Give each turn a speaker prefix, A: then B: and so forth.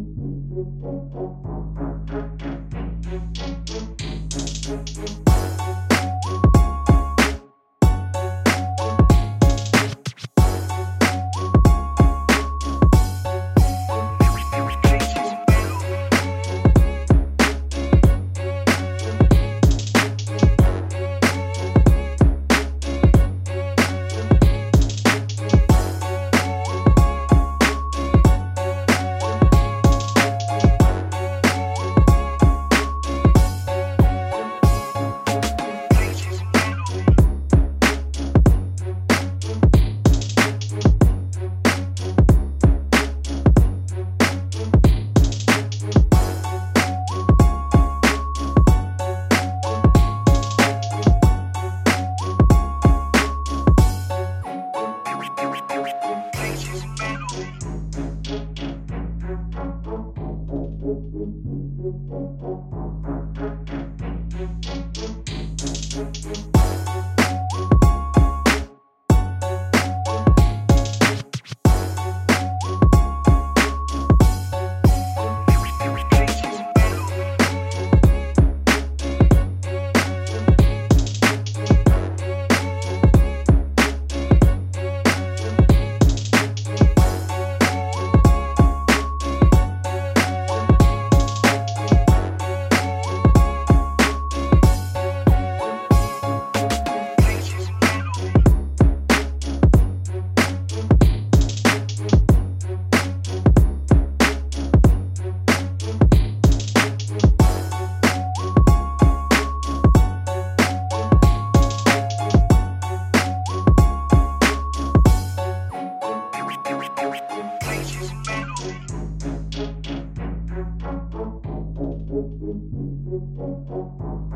A: Thank you. Thank you.